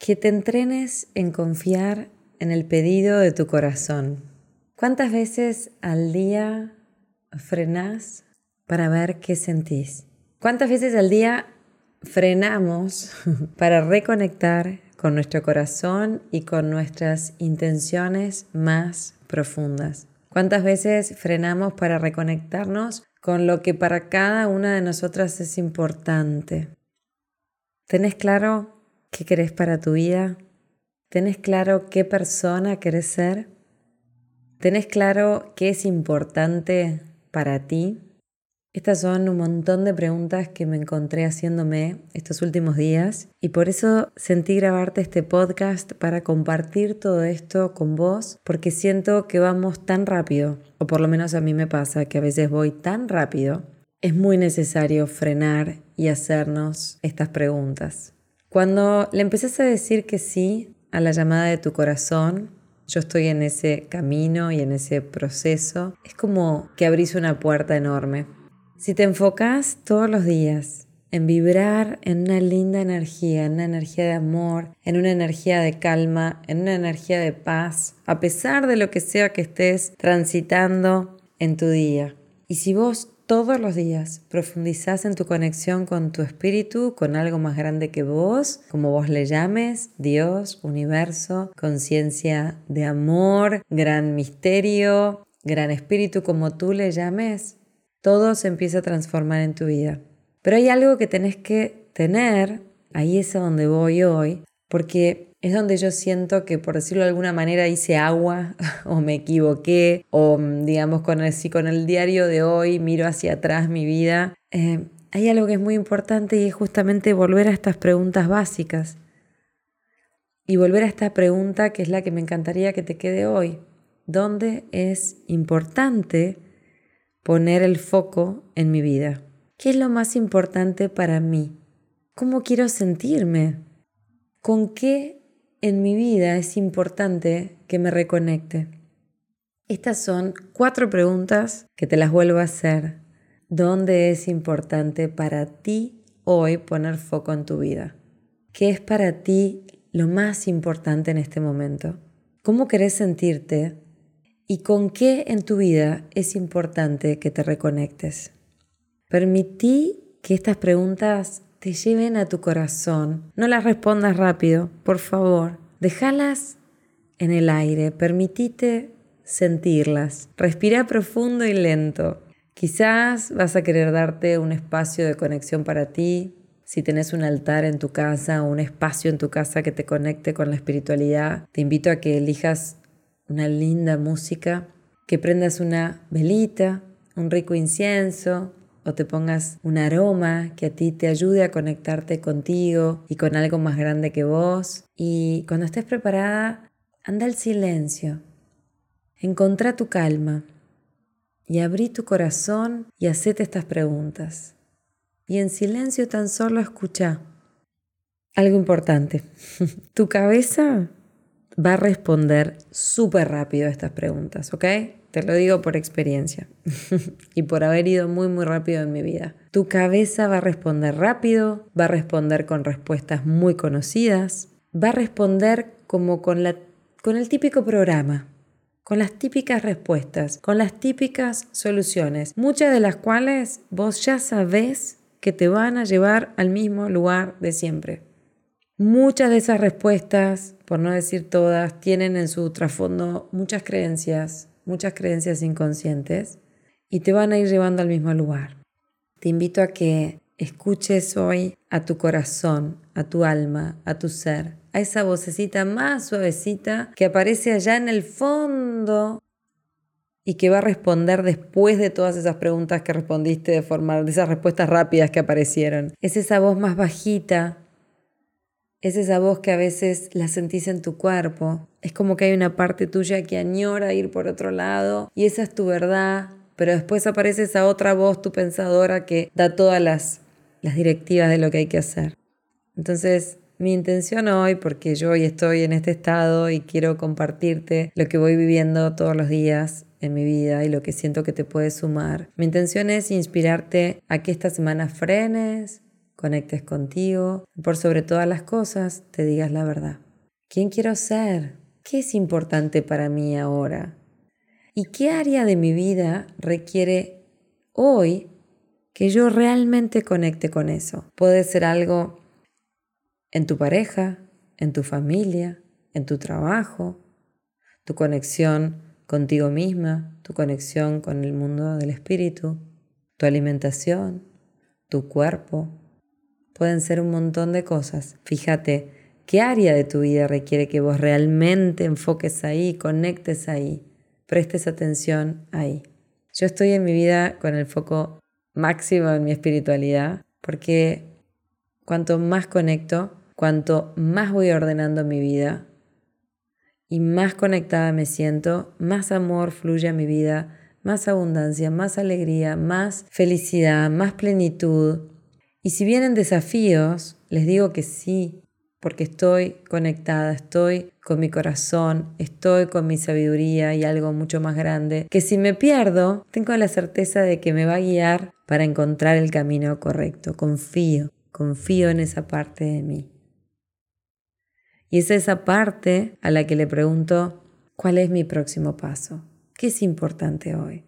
que te entrenes en confiar en el pedido de tu corazón. ¿Cuántas veces al día frenás para ver qué sentís? ¿Cuántas veces al día frenamos para reconectar con nuestro corazón y con nuestras intenciones más profundas? ¿Cuántas veces frenamos para reconectarnos con lo que para cada una de nosotras es importante? ¿Tenés claro qué querés para tu vida? ¿Tenés claro qué persona querés ser? ¿Tenés claro qué es importante para ti? Estas son un montón de preguntas que me encontré haciéndome estos últimos días y por eso sentí grabarte este podcast para compartir todo esto con vos porque siento que vamos tan rápido, o por lo menos a mí me pasa que a veces voy tan rápido, es muy necesario frenar y hacernos estas preguntas. Cuando le empezás a decir que sí a la llamada de tu corazón, yo estoy en ese camino y en ese proceso, es como que abrís una puerta enorme. Si te enfocas todos los días en vibrar en una linda energía, en una energía de amor, en una energía de calma, en una energía de paz, a pesar de lo que sea que estés transitando en tu día. Y si vos todos los días profundizás en tu conexión con tu espíritu, con algo más grande que vos, como vos le llames, Dios, universo, conciencia de amor, gran misterio, gran espíritu, como tú le llames, todo se empieza a transformar en tu vida. Pero hay algo que tenés que tener, ahí es a donde voy hoy, porque es donde yo siento que, por decirlo de alguna manera, hice agua o me equivoqué o, mm, digamos, con el, si con el diario de hoy miro hacia atrás mi vida. Eh, hay algo que es muy importante y es justamente volver a estas preguntas básicas. Y volver a esta pregunta que es la que me encantaría que te quede hoy. ¿Dónde es importante poner el foco en mi vida? ¿Qué es lo más importante para mí? ¿Cómo quiero sentirme? ¿Con qué en mi vida es importante que me reconecte? Estas son cuatro preguntas que te las vuelvo a hacer. ¿Dónde es importante para ti hoy poner foco en tu vida? ¿Qué es para ti lo más importante en este momento? ¿Cómo querés sentirte? ¿Y con qué en tu vida es importante que te reconectes? Permití que estas preguntas te lleven a tu corazón. No las respondas rápido, por favor. Déjalas en el aire, permitite sentirlas. Respira profundo y lento. Quizás vas a querer darte un espacio de conexión para ti, si tenés un altar en tu casa o un espacio en tu casa que te conecte con la espiritualidad, te invito a que elijas una linda música, que prendas una velita, un rico incienso, o te pongas un aroma que a ti te ayude a conectarte contigo y con algo más grande que vos. Y cuando estés preparada, anda al silencio. Encontrá tu calma y abrí tu corazón y hacete estas preguntas. Y en silencio tan solo escucha algo importante. tu cabeza va a responder súper rápido a estas preguntas, ¿ok? Te lo digo por experiencia y por haber ido muy muy rápido en mi vida. Tu cabeza va a responder rápido, va a responder con respuestas muy conocidas, va a responder como con, la, con el típico programa, con las típicas respuestas, con las típicas soluciones, muchas de las cuales vos ya sabés que te van a llevar al mismo lugar de siempre. Muchas de esas respuestas, por no decir todas, tienen en su trasfondo muchas creencias, muchas creencias inconscientes y te van a ir llevando al mismo lugar. Te invito a que escuches hoy a tu corazón, a tu alma, a tu ser, a esa vocecita más suavecita que aparece allá en el fondo y que va a responder después de todas esas preguntas que respondiste de forma de esas respuestas rápidas que aparecieron. Es esa voz más bajita Es esa voz que a veces la sentís en tu cuerpo. Es como que hay una parte tuya que añora ir por otro lado y esa es tu verdad, pero después aparece esa otra voz, tu pensadora, que da todas las, las directivas de lo que hay que hacer. Entonces, mi intención hoy, porque yo hoy estoy en este estado y quiero compartirte lo que voy viviendo todos los días en mi vida y lo que siento que te puede sumar. Mi intención es inspirarte a que esta semana frenes, conectes contigo, por sobre todas las cosas te digas la verdad. ¿Quién quiero ser? ¿Qué es importante para mí ahora? ¿Y qué área de mi vida requiere hoy que yo realmente conecte con eso? Puede ser algo en tu pareja, en tu familia, en tu trabajo, tu conexión contigo misma, tu conexión con el mundo del espíritu, tu alimentación, tu cuerpo, pueden ser un montón de cosas. Fíjate qué área de tu vida requiere que vos realmente enfoques ahí, conectes ahí, prestes atención ahí. Yo estoy en mi vida con el foco máximo en mi espiritualidad porque cuanto más conecto, cuanto más voy ordenando mi vida y más conectada me siento, más amor fluye a mi vida, más abundancia, más alegría, más felicidad, más plenitud, y si vienen desafíos, les digo que sí, porque estoy conectada, estoy con mi corazón, estoy con mi sabiduría y algo mucho más grande, que si me pierdo, tengo la certeza de que me va a guiar para encontrar el camino correcto. Confío, confío en esa parte de mí. Y es esa parte a la que le pregunto, ¿cuál es mi próximo paso? ¿Qué es importante hoy?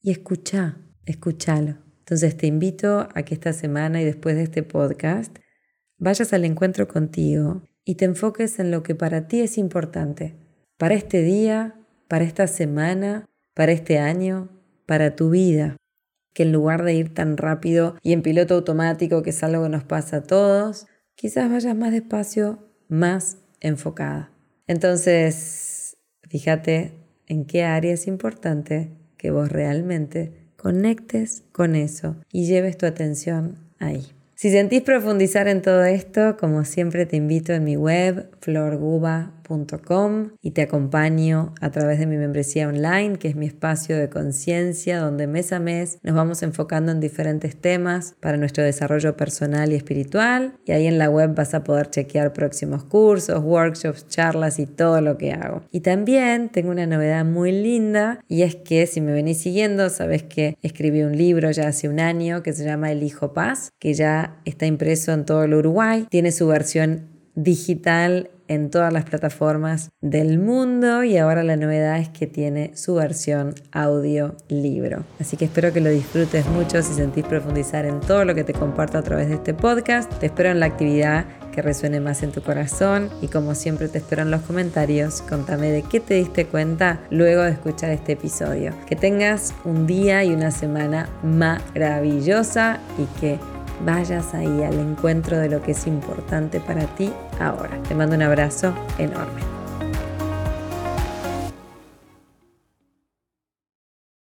Y escucha, escúchalo. Entonces te invito a que esta semana y después de este podcast vayas al encuentro contigo y te enfoques en lo que para ti es importante, para este día, para esta semana, para este año, para tu vida. Que en lugar de ir tan rápido y en piloto automático, que es algo que nos pasa a todos, quizás vayas más despacio, más enfocada. Entonces, fíjate en qué área es importante que vos realmente conectes con eso y lleves tu atención ahí. Si sentís profundizar en todo esto, como siempre te invito en mi web florguba.com y te acompaño a través de mi membresía online, que es mi espacio de conciencia, donde mes a mes nos vamos enfocando en diferentes temas para nuestro desarrollo personal y espiritual. Y ahí en la web vas a poder chequear próximos cursos, workshops, charlas y todo lo que hago. Y también tengo una novedad muy linda y es que si me venís siguiendo, sabes que escribí un libro ya hace un año que se llama El Hijo Paz, que ya está impreso en todo el Uruguay, tiene su versión digital en todas las plataformas del mundo y ahora la novedad es que tiene su versión audio libro. Así que espero que lo disfrutes mucho si sentís profundizar en todo lo que te comparto a través de este podcast. Te espero en la actividad que resuene más en tu corazón y como siempre te espero en los comentarios. Contame de qué te diste cuenta luego de escuchar este episodio. Que tengas un día y una semana maravillosa y que vayas ahí al encuentro de lo que es importante para ti ahora. Te mando un abrazo enorme.